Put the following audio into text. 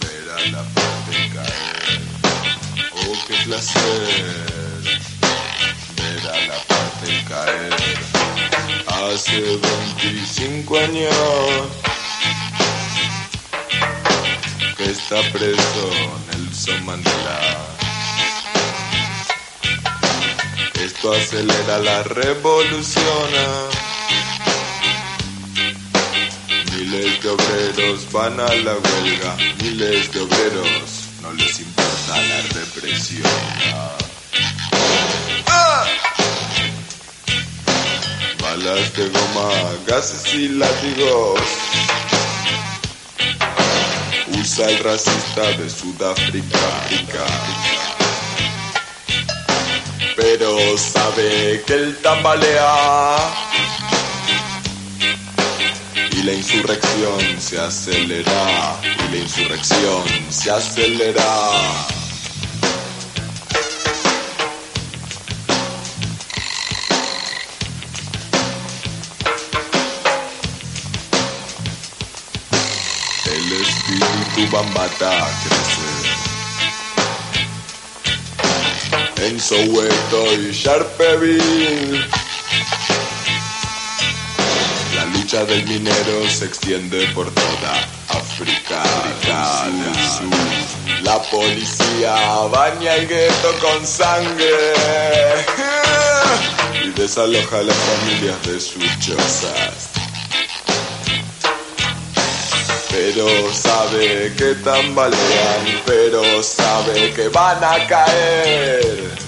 ver a la parte caer. Oh, qué placer ver a la parte caer. Hace 25 años que está preso Nelson Mandela. Esto acelera la revolución. Miles de obreros van a la huelga, miles de obreros no les importa la represión. ¡Ah! Balas de goma, gases y látigos. Usa el racista de Sudáfrica. Pero sabe que él tambalea la insurrección se acelera, y la insurrección se acelera. El espíritu bambata crece en Soweto y Sharpeville. Lucha del minero se extiende por toda África Sur. La policía baña el gueto con sangre y desaloja a las familias de sus chozas. Pero sabe que tambalean, pero sabe que van a caer.